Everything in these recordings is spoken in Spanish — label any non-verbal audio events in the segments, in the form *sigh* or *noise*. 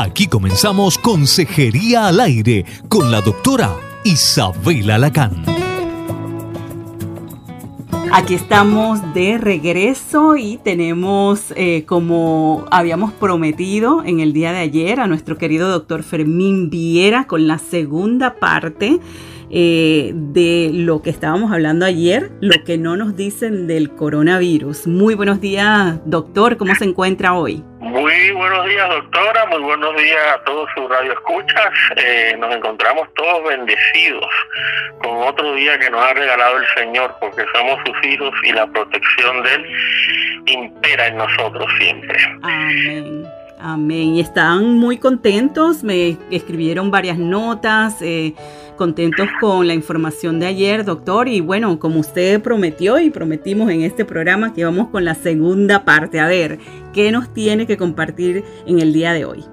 Aquí comenzamos Consejería al Aire con la doctora Isabela Lacán. Aquí estamos de regreso y tenemos, eh, como habíamos prometido en el día de ayer, a nuestro querido doctor Fermín Viera con la segunda parte eh, de lo que estábamos hablando ayer, lo que no nos dicen del coronavirus. Muy buenos días, doctor, ¿cómo se encuentra hoy? Muy buenos días, doctora. Muy buenos días a todos sus radioescuchas. Eh, nos encontramos todos bendecidos con otro día que nos ha regalado el Señor, porque somos sus hijos y la protección de Él impera en nosotros siempre. Amén. Amén. Están muy contentos. Me escribieron varias notas. Eh, contentos con la información de ayer, doctor. Y bueno, como usted prometió y prometimos en este programa que vamos con la segunda parte. A ver, ¿qué nos tiene que compartir en el día de hoy?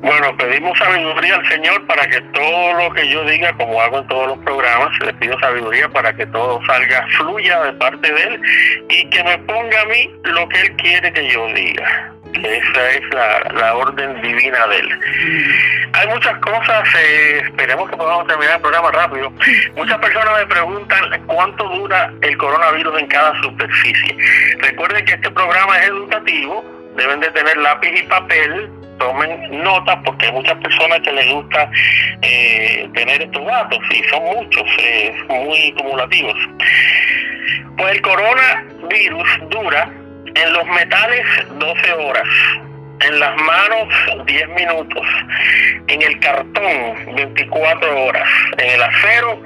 Bueno, pedimos sabiduría al Señor para que todo lo que yo diga, como hago en todos los programas, le pido sabiduría para que todo salga, fluya de parte de Él y que me ponga a mí lo que Él quiere que yo diga. Esa es la, orden divina de Él. Hay muchas cosas, eh, esperemos que podamos terminar el programa rápido. Muchas personas me preguntan cuánto dura el coronavirus en cada superficie. Recuerden que este programa es educativo, deben de tener lápiz y papel tomen nota porque hay muchas personas que les gusta eh, tener estos datos y son muchos, eh, muy acumulativos. Pues el coronavirus dura en los metales 12 horas, en las manos 10 minutos, en el cartón 24 horas, en el acero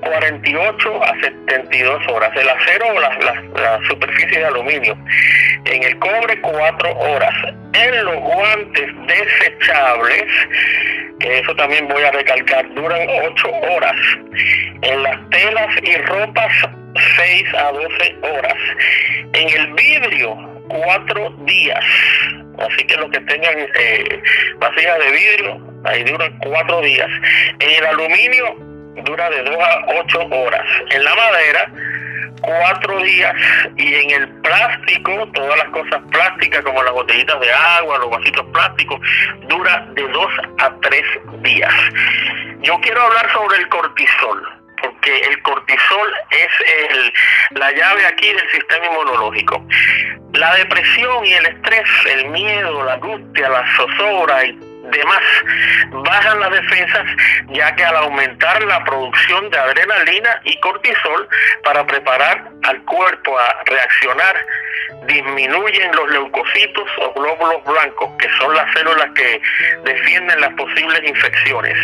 48 a 72 horas, el acero o la, superficie de aluminio, en el cobre 4 horas, en los guantes desechables, que eso también voy a recalcar, duran 8 horas, en las telas y ropas 6 a 12 horas, en el vidrio 4 días, así que los que tengan eh, vasijas de vidrio, ahí duran 4 días, en el aluminio dura de 2 a 8 horas. En la madera, 4 días. Y en el plástico, todas las cosas plásticas como las botellitas de agua, los vasitos plásticos, dura de 2 a 3 días. Yo quiero hablar sobre el cortisol porque el cortisol es el, la llave aquí del sistema inmunológico. La depresión y el estrés, el miedo, la angustia, la zozobra y demás bajan las defensas ya que al aumentar la producción de adrenalina y cortisol para preparar al cuerpo a reaccionar disminuyen los leucocitos o glóbulos blancos que son las células que defienden las posibles infecciones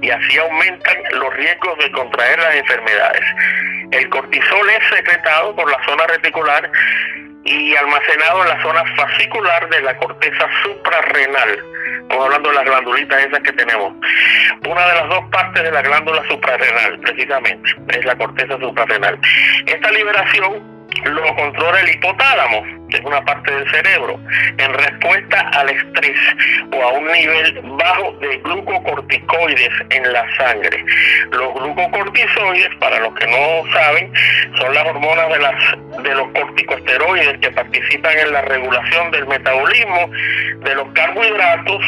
y así aumentan los riesgos de contraer las enfermedades. El cortisol es secretado por la zona reticular y almacenado en la zona fascicular de la corteza suprarrenal Estamos hablando de las glandulitas esas que tenemos. Una de las dos partes de la glándula suprarrenal, precisamente, es la corteza suprarrenal. Esta liberación lo controla el hipotálamo, que es una parte del cerebro, en respuesta al estrés o a un nivel bajo de glucocorticoides en la sangre. Los glucocorticoides, para los que no saben, son las hormonas de, las, de los corticosteroides que participan en la regulación del metabolismo de los carbohidratos,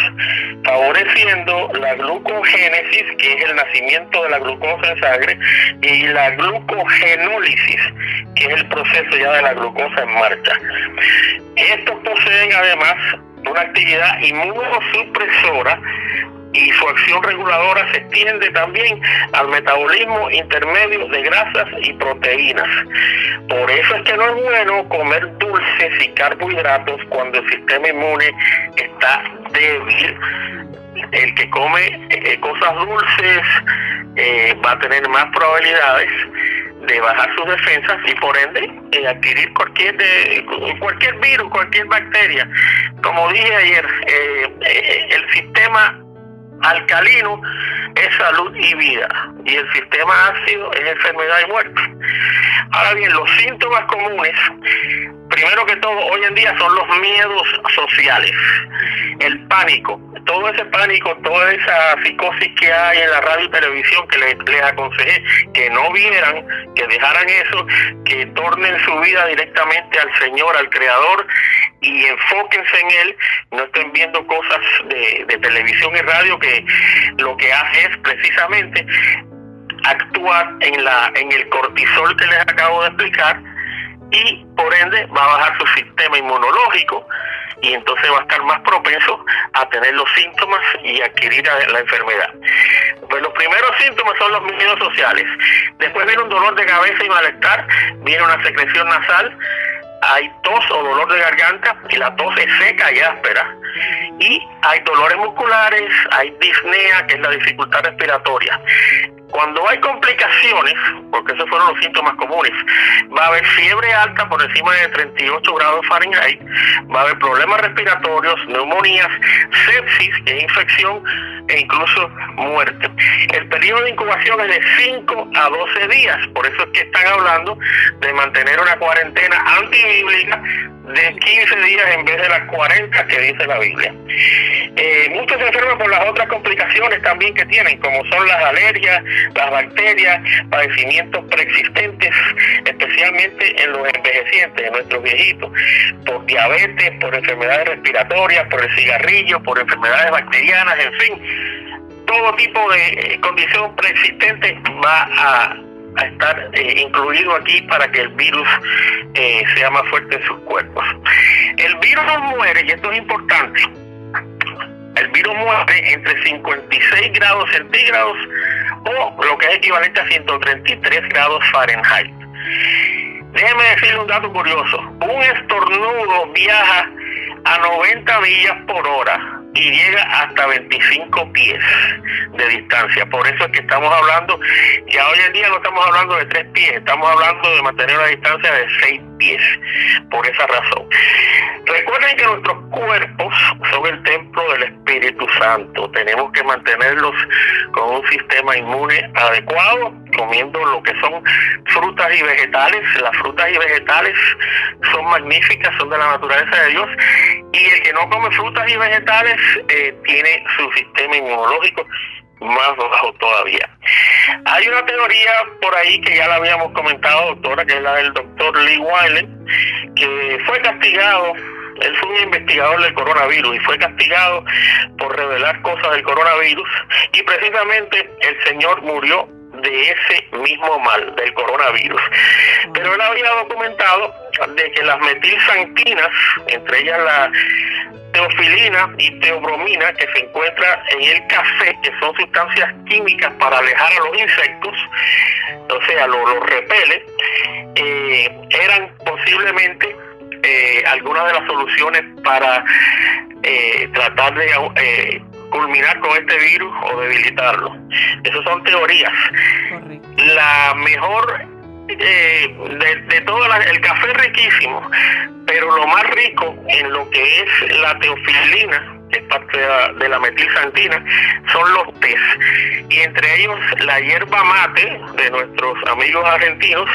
favoreciendo la glucogénesis, que es el nacimiento de la glucosa en sangre, y la glucogenólisis, que es el proceso ya de la glucosa en marcha. Estos poseen además una actividad inmunosupresora y su acción reguladora se extiende también al metabolismo intermedio de grasas y proteínas. Por eso es que no es bueno comer dulces y carbohidratos cuando el sistema inmune está débil. El que come eh, cosas dulces eh, va a tener más probabilidades de bajar sus defensas y por ende eh, adquirir cualquier de, cualquier virus, cualquier bacteria. Como dije ayer, eh, eh, el sistema alcalino es salud y vida y el sistema ácido es enfermedad y muerte. Ahora bien, los síntomas comunes primero que todo, hoy en día son los miedos sociales, el pánico, todo ese pánico, toda esa psicosis que hay en la radio y televisión que les, les aconsejé que no vieran, que dejaran eso, que tornen su vida directamente al Señor, al Creador y enfóquense en Él, no estén viendo cosas de, de televisión y radio que lo que hace es precisamente actuar en, la, en el cortisol que les acabo de explicar y por ende va a bajar su sistema inmunológico y entonces va a estar más propenso a tener los síntomas y adquirir la enfermedad. Pues los primeros síntomas son los miedos sociales. Después viene un dolor de cabeza y malestar, viene una secreción nasal, hay tos o dolor de garganta y la tos es seca y áspera. Y hay dolores musculares, hay disnea, que es la dificultad respiratoria. Cuando hay complicaciones, porque esos fueron los síntomas comunes, va a haber fiebre alta por encima de 38 grados Fahrenheit, va a haber problemas respiratorios, neumonías, sepsis, que infección e incluso muerte. El periodo de incubación es de 5 a 12 días, por eso es que están hablando de mantener una cuarentena antibíblica de 15 días en vez de las 40 que dice la Biblia. Eh, muchos se enferman por las otras complicaciones también que tienen, como son las alergias, las bacterias, padecimientos preexistentes, especialmente en los envejecientes, en nuestros viejitos, por diabetes, por enfermedades respiratorias, por el cigarrillo, por enfermedades bacterianas, en fin, todo tipo de eh, condición preexistente va a estar eh, incluido aquí para que el virus eh, sea más fuerte en sus cuerpos. El virus muere, y esto es importante, el virus muere entre 56 grados centígrados o lo que es equivalente a 133 grados Fahrenheit. Déjeme decirle un dato curioso. Un estornudo viaja a 90 millas por hora y llega hasta 25 pies de distancia. Por eso es que estamos hablando, ya hoy en día no estamos hablando de tres pies, estamos hablando de mantener una distancia de 6 pies, por esa razón. Recuerden que nuestros cuerpos son el templo del Espíritu Santo, tenemos que mantenerlos con un sistema inmune adecuado, comiendo lo que son frutas y vegetales. Las frutas y vegetales son magníficas, son de la naturaleza de Dios, no come frutas y vegetales eh, tiene su sistema inmunológico más bajo todavía. Hay una teoría por ahí que ya la habíamos comentado, doctora, que es la del doctor Lee Wiley, que fue castigado, él fue un investigador del coronavirus y fue castigado por revelar cosas del coronavirus y precisamente el señor murió de ese mismo mal, del coronavirus. Pero él había documentado de que las metilsantinas, entre ellas la teofilina y teobromina que se encuentra en el café, que son sustancias químicas para alejar a los insectos, o sea, los lo repele, eh, eran posiblemente eh, algunas de las soluciones para eh, tratar de culminar con este virus o debilitarlo. Esas son teorías. La mejor eh, de, de, todo el café es riquísimo, pero lo más rico en lo que es la teofilina, que es parte de la, de la metilsantina, son los tés. Y entre ellos la hierba mate de nuestros amigos argentinos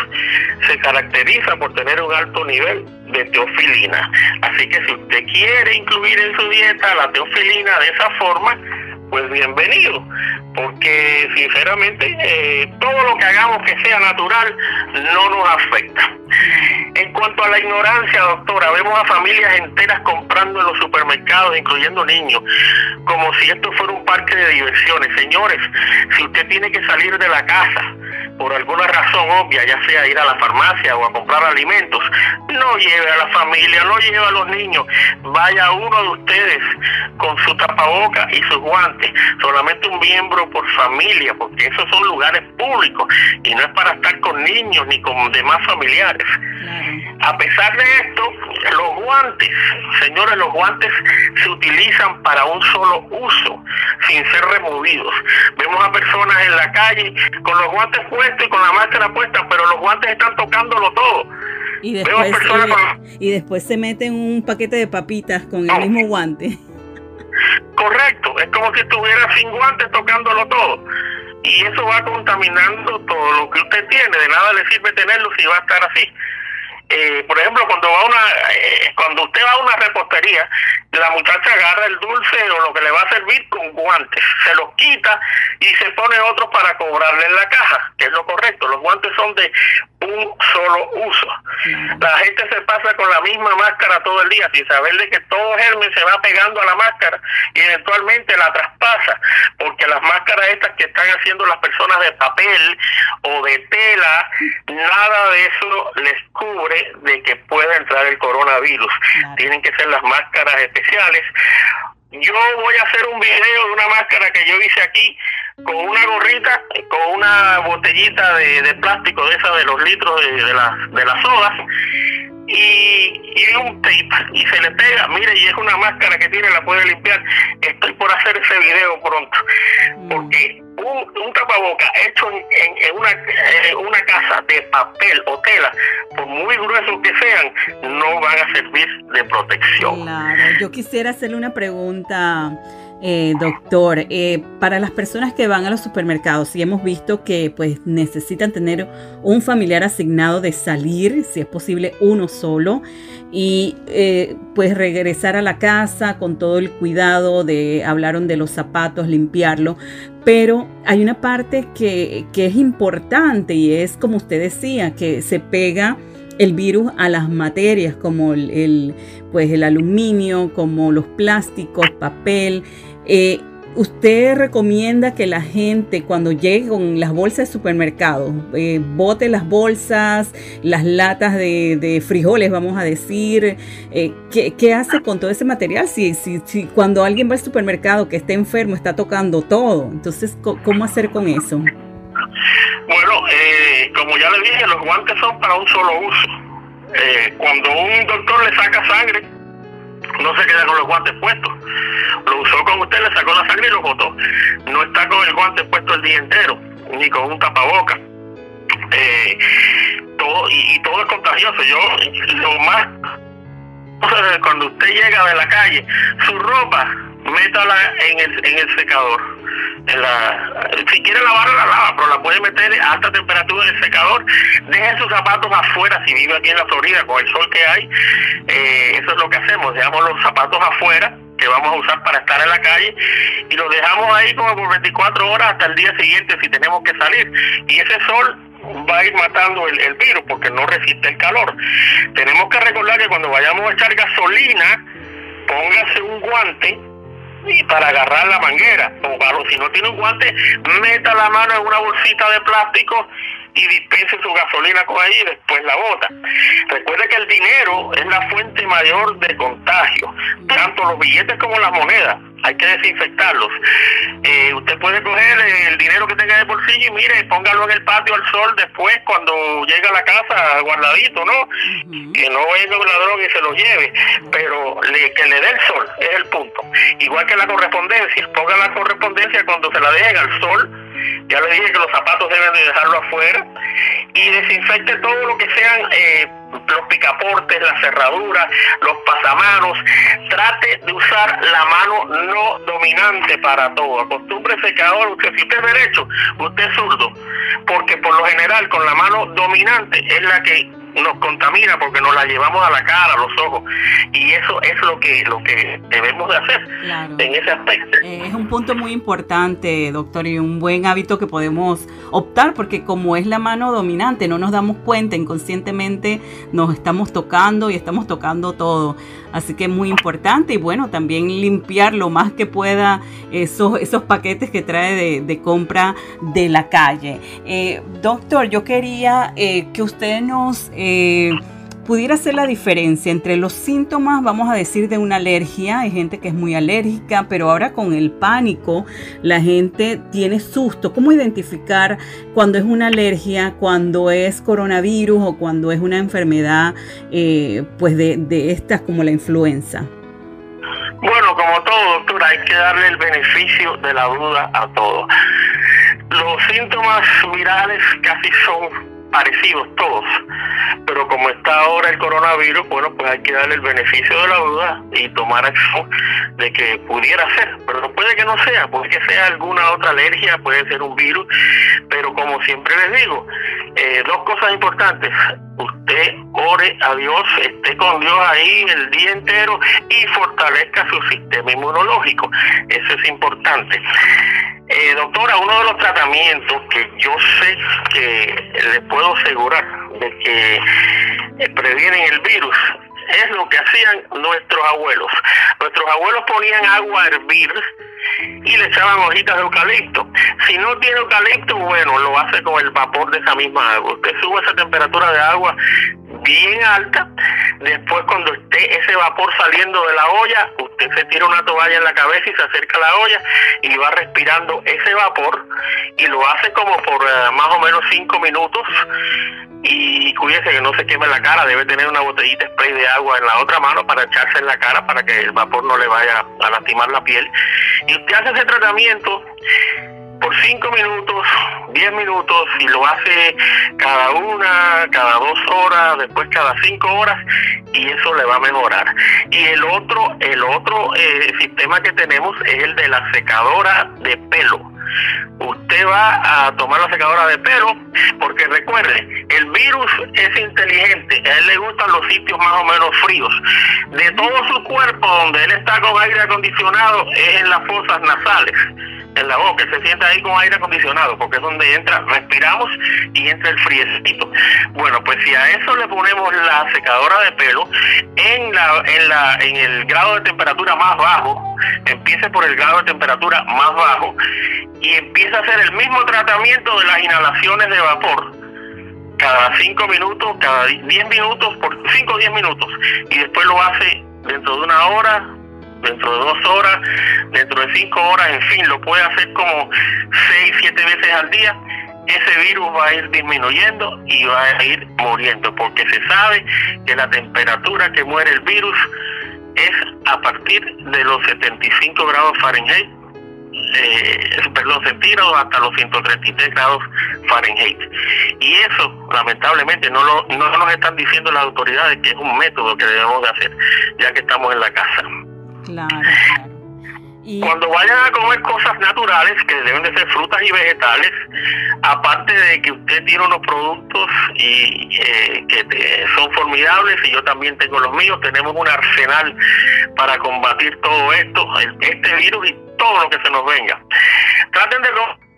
se caracteriza por tener un alto nivel de teofilina. Así que si usted quiere incluir en su dieta la teofilina de esa forma, pues bienvenido porque sinceramente eh, todo lo que hagamos que sea natural no nos afecta. En cuanto a la ignorancia, doctora, vemos a familias enteras comprando en los supermercados, incluyendo niños, como si esto fuera un parque de diversiones. Señores, si usted tiene que salir de la casa, por alguna razón obvia, ya sea ir a la farmacia o a comprar alimentos, no lleve a la familia, no lleve a los niños, vaya uno de ustedes con su tapaboca y sus guantes, solamente un miembro por familia, porque esos son lugares públicos y no es para estar con niños ni con demás familiares. A pesar de esto, los guantes, señores, los guantes se utilizan para un solo uso, sin ser removidos. Vemos a personas en la calle con los guantes puestos y con la máscara puesta, pero los guantes están tocándolo todo. Y después, y, después se meten un paquete de papitas con el mismo guante. Correcto, es como si estuviera sin guantes tocándolo todo. Y eso va contaminando todo lo que usted tiene. De nada le sirve tenerlo si va a estar así. Eh, por ejemplo, cuando va una, eh, cuando usted va a una repostería, la muchacha agarra el dulce o lo que le va a servir con guantes, se los quita y se pone otros para cobrarle en la caja, que es lo correcto. Los guantes son de un solo uso. La gente se pasa con la misma máscara todo el día sin saber de que todo germen se va pegando a la máscara y eventualmente la traspasa, porque las máscaras estas que están haciendo las personas de papel o de tela, nada de eso les cubre de que pueda entrar el coronavirus. Tienen que ser las máscaras especiales. Yo voy a hacer un video de una máscara que yo hice aquí con una gorrita, con una botellita de, plástico de esa de los litros de, de, de las sodas y, y un tape y se le pega, mire, y es una máscara que tiene, la puede limpiar. Estoy por hacer ese video pronto, porque un, un tapaboca hecho en, una, en una casa de papel o tela, por muy gruesos que sean, no van a servir de protección. Claro, yo quisiera hacerle una pregunta eh, doctor, eh, para las personas que van a los supermercados, y hemos visto que pues necesitan tener un familiar asignado de salir, si es posible uno solo, y eh, pues regresar a la casa con todo el cuidado de, hablaron de los zapatos, limpiarlo, pero hay una parte que, que es importante y es como usted decía, que se pega el virus a las materias como el, pues el aluminio, como los plásticos, papel. Eh, ¿Usted recomienda que la gente cuando llegue con las bolsas de supermercado eh, bote las bolsas, las latas de, frijoles, vamos a decir? Eh, ¿qué, hace con todo ese material? Si, si, si, cuando alguien va al supermercado que esté enfermo está tocando todo, entonces, ¿cómo hacer con eso? Bueno, eh, como ya le dije, los guantes son para un solo uso. Eh, cuando un doctor le saca sangre, no se queda con los guantes puestos. Lo usó con usted, le sacó la sangre y lo botó. No está con el guante puesto el día entero, ni con un tapaboca. Eh, todo, y, todo es contagioso. Yo, lo más. Cuando usted llega de la calle, su ropa, métala en el, en el secador si quiere lavarla, la lava, pero la puede meter a alta temperatura en el secador. Deje sus zapatos afuera si vive aquí en la Florida con el sol que hay. Eh, eso es lo que hacemos, dejamos los zapatos afuera que vamos a usar para estar en la calle y los dejamos ahí como por 24 horas hasta el día siguiente si tenemos que salir. Y ese sol va a ir matando el, el virus porque no resiste el calor. Tenemos que recordar que cuando vayamos a echar gasolina, póngase un guante y para agarrar la manguera. O si no tiene un guante, meta la mano en una bolsita de plástico y dispense su gasolina con ahí y después la bota. Recuerde que el dinero es la fuente mayor de contagio, tanto los billetes como las monedas hay que desinfectarlos. Eh, usted puede coger el dinero que tenga de bolsillo y mire, póngalo en el patio al sol después cuando llega a la casa guardadito, ¿no? Que no venga un ladrón y se lo lleve, pero le, que le dé el sol, es el punto. Igual que la correspondencia, ponga la correspondencia cuando se la dejen al sol ya le dije que los zapatos deben de dejarlo afuera y desinfecte todo lo que sean eh, los picaportes, las cerraduras, los pasamanos. Trate de usar la mano no dominante para todo. Acostúmbrese que ahora usted, si usted es derecho, usted es zurdo, porque por lo general con la mano dominante es la que nos contamina porque nos la llevamos a la cara, a los ojos. Y eso es lo que, lo que debemos de hacer en ese aspecto. Eh, es un punto muy importante, doctor, y un buen hábito que podemos optar porque como es la mano dominante, no nos damos cuenta, inconscientemente nos estamos tocando y estamos tocando todo. Así que muy importante y bueno, también limpiar lo más que pueda esos, esos paquetes que trae de, compra de la calle. Eh, doctor, yo quería eh, que usted nos eh, pudiera ser la diferencia entre los síntomas, vamos a decir, de una alergia. Hay gente que es muy alérgica, pero ahora con el pánico la gente tiene susto. ¿Cómo identificar cuando es una alergia, cuando es coronavirus o cuando es una enfermedad eh, pues de, de estas como la influenza? Bueno, como todo, doctor, hay que darle el beneficio de la duda a todo. Los síntomas virales casi son parecidos todos, pero como está ahora el coronavirus, bueno, pues hay que darle el beneficio de la duda y tomar acción de que pudiera ser, pero puede que no sea, puede que sea alguna otra alergia, puede ser un virus, pero como siempre les digo, eh, dos cosas importantes, usted ore a Dios, esté con Dios ahí el día entero y fortalezca su sistema inmunológico. Eso es importante. Eh, doctora, uno de los tratamientos que yo sé que le puedo asegurar de que eh, previenen el virus es lo que hacían nuestros abuelos. Nuestros abuelos ponían agua a hervir y le echaban hojitas de eucalipto. Si no tiene eucalipto, bueno, lo hace con el vapor de esa misma agua. Usted sube esa temperatura de agua bien alta, después cuando esté ese vapor saliendo de la olla, usted se tira una toalla en la cabeza y se acerca a la olla y va respirando ese vapor y lo hace como por eh, más o menos cinco minutos y cuídese que no se queme la cara, debe tener una botellita spray de agua en la otra mano para echarse en la cara para que el vapor no le vaya a lastimar la piel. Y usted hace ese tratamiento por 5 minutos, 10 minutos y lo hace cada una, cada dos horas, después cada 5 horas y eso le va a mejorar. Y el otro, el otro eh, sistema que tenemos es el de la secadora de pelo. Usted va a tomar la secadora de pelo porque recuerde, el virus es inteligente, a él le gustan los sitios más o menos fríos. De todo su cuerpo, donde él está con aire acondicionado, es en las fosas nasales en la boca, se sienta ahí con aire acondicionado, porque es donde entra, respiramos y entra el friecito. Bueno, pues si a eso le ponemos la secadora de pelo en la, en la, en el grado de temperatura más bajo, empiece por el grado de temperatura más bajo y empieza a hacer el mismo tratamiento de las inhalaciones de vapor cada 5 minutos, cada 10 minutos, por 5 o 10 minutos, y después lo hace dentro de una hora, dentro de dos horas, dentro de cinco horas, en fin, lo puede hacer como seis, siete veces al día, ese virus va a ir disminuyendo y va a ir muriendo, porque se sabe que la temperatura que muere el virus es a partir de los 75 grados Fahrenheit, eh, perdón, centígrados hasta los 133 grados Fahrenheit. Y eso, lamentablemente, no, lo, no nos están diciendo las autoridades que es un método que debemos de hacer, ya que estamos en la casa. Claro, Cuando vayan a comer cosas naturales, que deben de ser frutas y vegetales, aparte de que usted tiene unos productos y eh, que son formidables, y yo también tengo los míos, tenemos un arsenal para combatir todo esto, este virus y todo lo que se nos venga. Traten de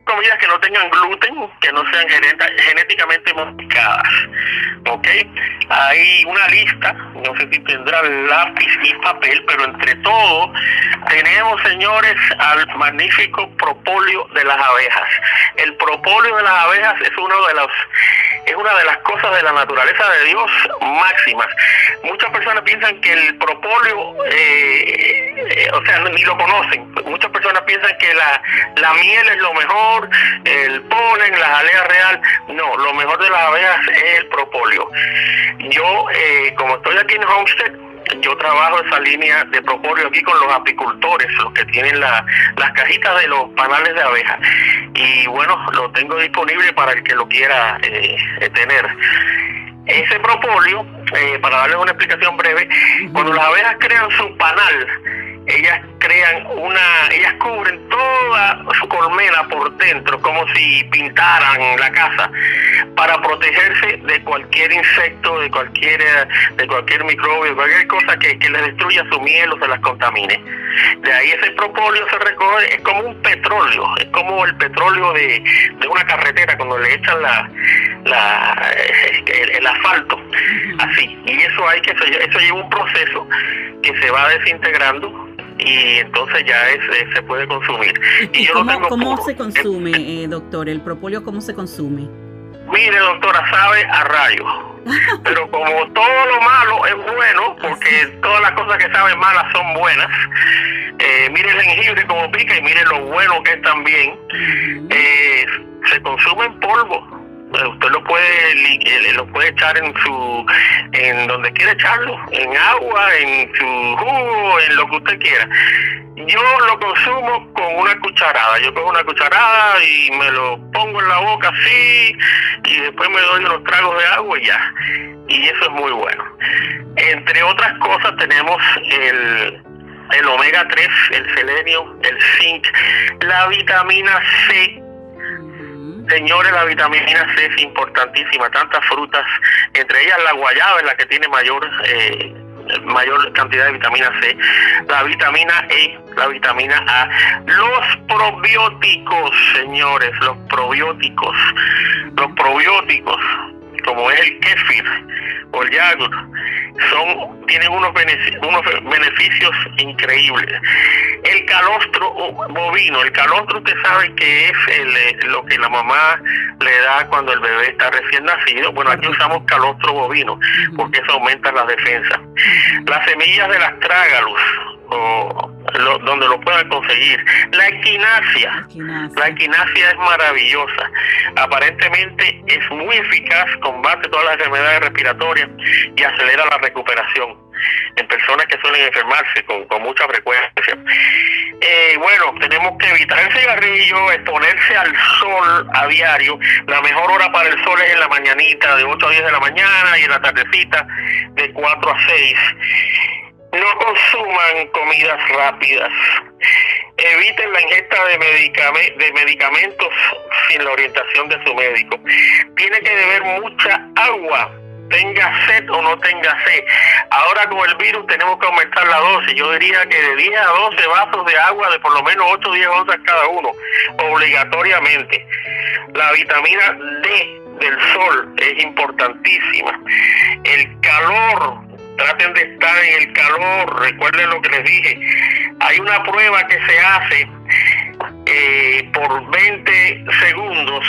comidas que no tengan gluten, que no sean genéticamente modificadas. ¿Ok? Hay una lista, no sé si tendrá lápiz y papel, pero entre todo tenemos, señores, al magnífico propóleo de las abejas. El propóleo de las abejas es uno de los es una de las cosas de la naturaleza de Dios máximas. Muchas personas piensan que el propóleo, eh, eh, o sea, ni lo conocen. Muchas personas piensan que la, la miel es lo mejor el polen, la jalea real. No, lo mejor de las abejas es el propóleo. Yo, eh, como estoy aquí en Homestead, yo trabajo esa línea de propóleo aquí con los apicultores, los que tienen la, las cajitas de los panales de abeja. Y bueno, lo tengo disponible para el que lo quiera eh, tener. Ese propóleo, eh, para darles una explicación breve, cuando las abejas crean su panal, ellas crean una, ellas cubren toda su colmena por dentro, como si pintaran la casa, para protegerse de cualquier insecto, de cualquier, de cualquier microbio, cualquier cosa que, que les destruya su miel o se las contamine. De ahí ese propóleo se recoge, es como un petróleo, es como el petróleo de, de una carretera cuando le echan la, la el, asfalto, así. Y eso hay que, eso lleva un proceso que se va desintegrando y entonces ya es, se puede consumir. ¿Y, cómo, se consume, eh, doctor? ¿El propóleo cómo se consume? Mire, doctora, sabe a rayo. *laughs* Pero como todo lo malo es bueno, porque todas las cosas que saben malas son buenas, eh, mire el jengibre como pica y mire lo bueno que es también, eh, se consume en polvo usted lo puede eh, lo puede echar en su en donde quiera echarlo en agua en su jugo en lo que usted quiera. Yo lo consumo con una cucharada yo cojo una cucharada y me lo pongo en la boca así y después me doy unos tragos de agua y ya. Y eso es muy bueno. Entre otras cosas tenemos el el omega 3, el selenio, el zinc, la vitamina C, Señores, la vitamina C es importantísima, tantas frutas, entre ellas la guayaba es la que tiene mayor eh, mayor cantidad de vitamina C, la vitamina E, la vitamina A, los probióticos, señores, los probióticos, los probióticos, como es el kefir o el yogurt, son, tienen unos beneficios increíbles. El calostro bovino, el calostro usted sabe que es el, lo que la mamá le da cuando el bebé está recién nacido. Bueno, aquí usamos calostro bovino porque eso aumenta la defensa. Las semillas del astrágalus, o donde lo puedan conseguir. La equinacia. La equinacia es maravillosa. Aparentemente es muy eficaz, combate todas las enfermedades respiratorias y acelera la recuperación en personas que suelen enfermarse con, mucha frecuencia. Eh, bueno, tenemos que evitar el cigarrillo, exponerse al sol a diario. La mejor hora para el sol es en la mañanita, de 8 a 10 de la mañana, y en la tardecita, de 4 a 6. No consuman comidas rápidas. Eviten la ingesta de, de medicamentos sin la orientación de su médico. Tiene que beber mucha agua tenga sed o no tenga sed. Ahora con el virus tenemos que aumentar la dosis. Yo diría que de 10 a 12 vasos de agua de por lo menos 8 o 10 onzas cada uno, obligatoriamente. La vitamina D del sol es importantísima. El calor traten de estar en el calor, recuerden lo que les dije. Hay una prueba que se hace eh, por 20 segundos,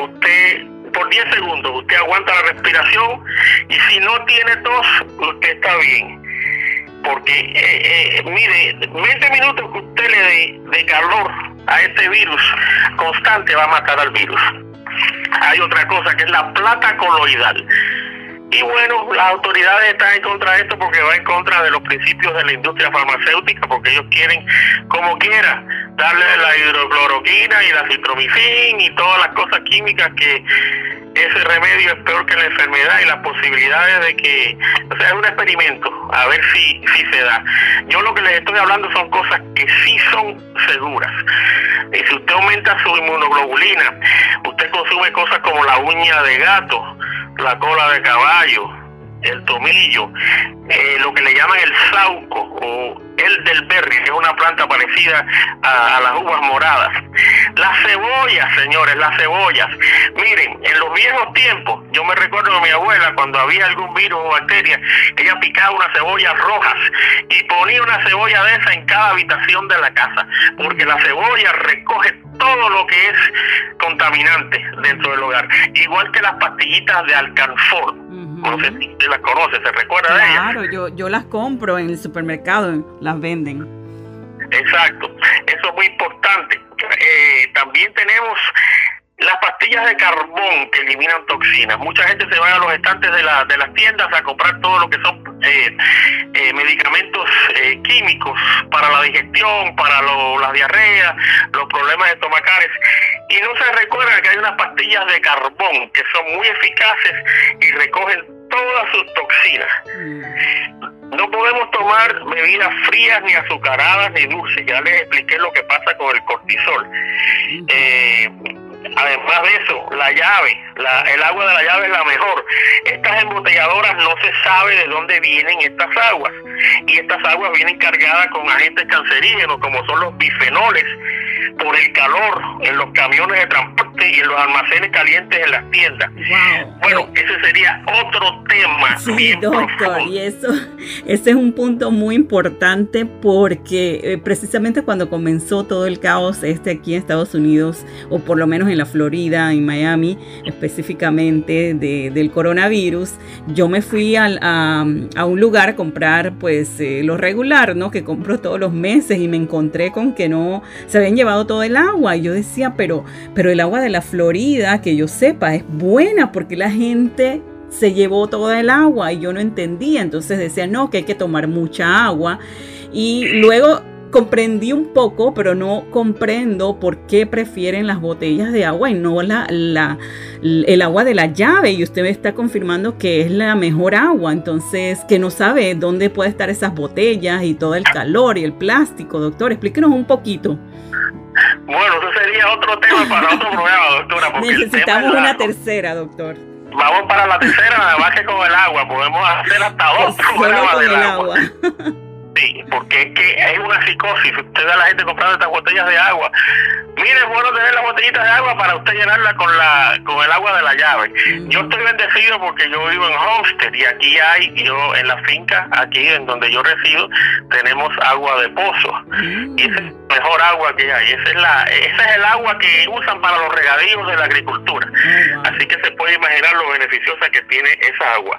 usted, por 10 segundos, usted aguanta la respiración y si no tiene tos, usted está bien. Porque, eh, eh, mire, 20 minutos que usted le dé de calor a este virus constante va a matar al virus. Hay otra cosa que es la plata coloidal y bueno, las autoridades están en contra de esto porque va en contra de los principios de la industria farmacéutica, porque ellos quieren, como quiera, darle la hidrocloroquina y la citromicin y todas las cosas químicas que ese remedio es peor que la enfermedad y las posibilidades de que, o sea, es un experimento, a ver si, si se da. Yo lo que les estoy hablando son cosas que sí son seguras. Y si usted aumenta su inmunoglobulina, usted consume cosas como la uña de gato, la cola de caballo, el tomillo, eh, lo que le llaman el sauco o el del berry, que es una planta parecida a, las uvas moradas. Las cebollas, señores, las cebollas. Miren, en los viejos tiempos, yo me recuerdo de mi abuela, cuando había algún virus o bacteria, ella picaba unas cebollas rojas y ponía una cebolla de esa en cada habitación de la casa, porque la cebolla recoge todo lo que es contaminante dentro del hogar, igual que las pastillitas de alcanfor usted las conoce, ¿se recuerda de ellas? Claro, yo, yo las compro en el supermercado, las venden. Exacto, eso es muy importante. Eh, también tenemos las pastillas de carbón que eliminan toxinas. Mucha gente se va a los estantes de, la, de las tiendas a comprar todo lo que son eh, eh, medicamentos químicos para la digestión, para lo, la diarrea, los problemas estomacales. Y no se recuerda que hay unas pastillas de carbón que son muy eficaces y recogen todas sus toxinas. Mm. No podemos tomar bebidas frías, ni azucaradas, ni dulces. Ya les expliqué lo que pasa con el cortisol. Eh, además de eso, la llave, la, el agua de la llave es la mejor. Estas embotelladoras no se sabe de dónde vienen estas aguas. Y estas aguas vienen cargadas con agentes cancerígenos como son los bifenoles por el calor en los camiones de transporte y en los almacenes calientes en las tiendas. Bueno, ese sería otro tema. Sí, doctor, y eso, ese es un punto muy importante porque eh, precisamente cuando comenzó todo el caos este aquí en Estados Unidos, o por lo menos en la Florida, en Miami específicamente de, del coronavirus, yo me fui a, a, un lugar a comprar pues eh, lo regular, ¿no? Que compro todos los meses y me encontré con que no se habían llevado todo el agua. Y yo decía, pero, pero el agua de la Florida, que yo sepa, es buena porque la gente se llevó toda el agua y yo no entendía. Entonces decía, no, que hay que tomar mucha agua. Y luego comprendí un poco, pero no comprendo por qué prefieren las botellas de agua y no la, la, el agua de la llave. Y usted me está confirmando que es la mejor agua, entonces que no sabe dónde puede estar esas botellas y todo el calor y el plástico. Doctor, explíquenos un poquito. Bueno, eso sería otro tema para otro *laughs* programa, doctora. Porque Necesitamos una tercera, doctor. Vamos para la tercera, nada más que con el agua. Podemos hacer hasta *laughs* dos programas del agua. *laughs* Sí, porque es que hay una psicosis. Usted ve a la gente comprando estas botellas de agua. Mire, es bueno tener las botellitas de agua para usted llenarla con la con el agua de la llave. Yo estoy bendecido porque yo vivo en Homestead y aquí hay, yo en la finca, aquí en donde yo resido, tenemos agua de pozo. Y esa es la mejor agua que hay. Esa es, la, esa es el agua que usan para los regadíos de la agricultura. Así que se puede imaginar lo beneficiosa que tiene esa agua.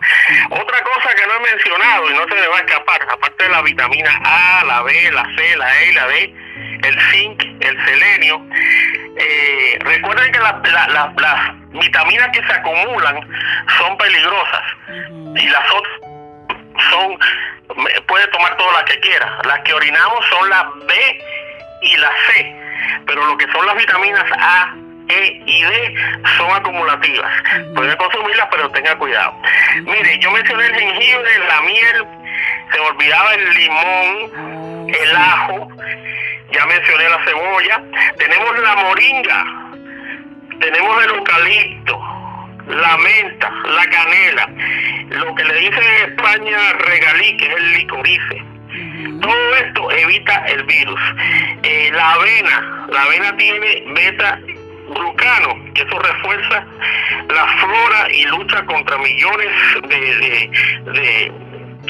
Otra cosa que no he mencionado y no se me va a escapar, aparte de la vitamina A, la B, la C, la E y la D, el zinc, el selenio. Eh, recuerden que las vitaminas que se acumulan son peligrosas y las otras son, puede tomar todas las que quiera. Las que orinamos son las B y la C, pero lo que son las vitaminas A, E y D son acumulativas. Puede consumirlas, pero tenga cuidado. Mire, yo mencioné el jengibre, la miel, se me olvidaba el limón, ah, el ajo, ya mencioné la cebolla, tenemos la moringa, tenemos el eucalipto, la menta, la canela, lo que le dicen en España regalí, que es el licorice. Todo esto evita el virus. Eh, la avena, la avena tiene beta glucano, que eso refuerza la flora y lucha contra millones de, de de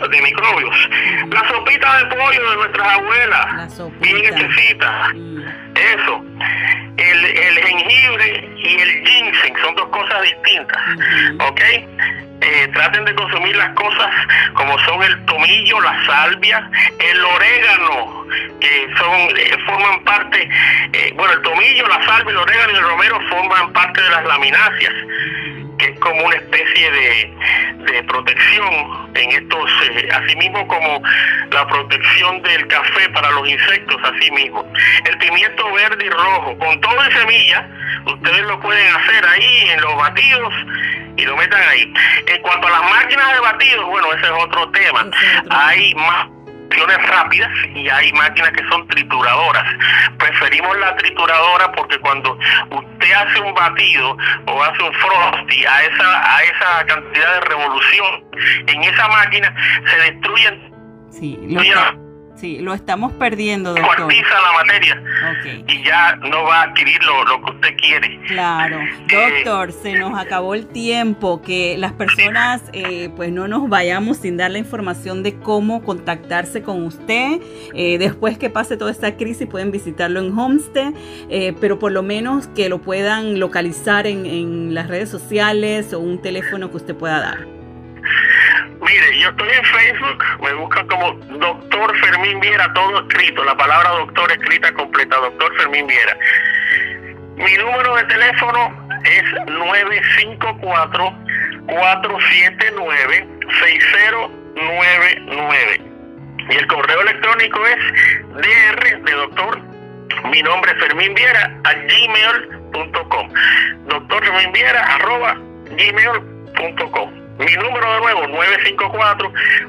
microbios. La sopita de pollo de nuestras abuelas, bien hechecita, mm. eso. El, el, jengibre y el ginseng son dos cosas distintas, ¿ok? Eh, traten de consumir las cosas como son el tomillo, la salvia, el orégano, que son eh, forman parte, eh, bueno, el tomillo, la salvia, el orégano y el romero forman parte de las lamináceas que es como una especie de, protección en estos, eh, así mismo como la protección del café para los insectos, así mismo. El pimiento verde y rojo, con todo en semilla, ustedes lo pueden hacer ahí en los batidos y lo metan ahí. En cuanto a las máquinas de batidos, bueno, ese es otro tema. Hay más rápidas y hay máquinas que son trituradoras. Preferimos la trituradora porque cuando usted hace un batido o hace un frosty a esa, a esa cantidad de revolución, en esa máquina se destruyen. Sí, Sí, lo estamos perdiendo, doctor. Cuartiza la materia y ya no va a adquirir lo, que usted quiere. Claro. Eh, doctor, se nos acabó el tiempo. Que las personas eh, pues no nos vayamos sin dar la información de cómo contactarse con usted. Eh, después que pase toda esta crisis pueden visitarlo en Homestead, pero por lo menos que lo puedan localizar en, en las redes sociales o un teléfono que usted pueda dar. Mire, yo estoy en Facebook, me buscan como Doctor Fermín Viera, todo escrito, la palabra doctor escrita completa, Doctor Fermín Viera. Mi número de teléfono es 954-479-6099. Y el correo electrónico es dr de doctor, mi nombre es Fermín Viera, a gmail.com. Doctor Fermín Viera, arroba gmail.com. Mi número de nuevo,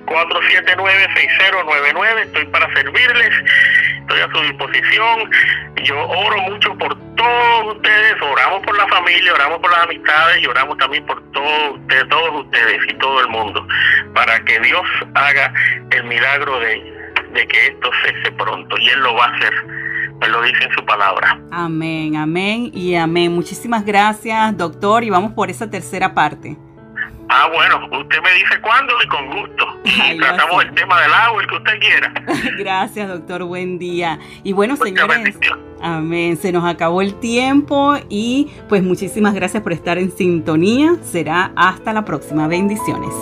954-479-6099. Estoy para servirles, estoy a su disposición. Yo oro mucho por todos ustedes, oramos por la familia, oramos por las amistades y oramos también por todos ustedes, todos ustedes y todo el mundo, para que Dios haga el milagro de, de que esto cese pronto. Y Él lo va a hacer. Él lo dice en su palabra. Amén, amén y amén. Muchísimas gracias, doctor, y vamos por esa tercera parte. Ah, bueno, usted me dice cuándo y con gusto. *laughs* tratamos el tema del agua, el que usted quiera. *laughs* Gracias, doctor. Buen día. Y bueno, señores. Amén. Se nos acabó el tiempo y pues muchísimas gracias por estar en sintonía. Será hasta la próxima. Bendiciones.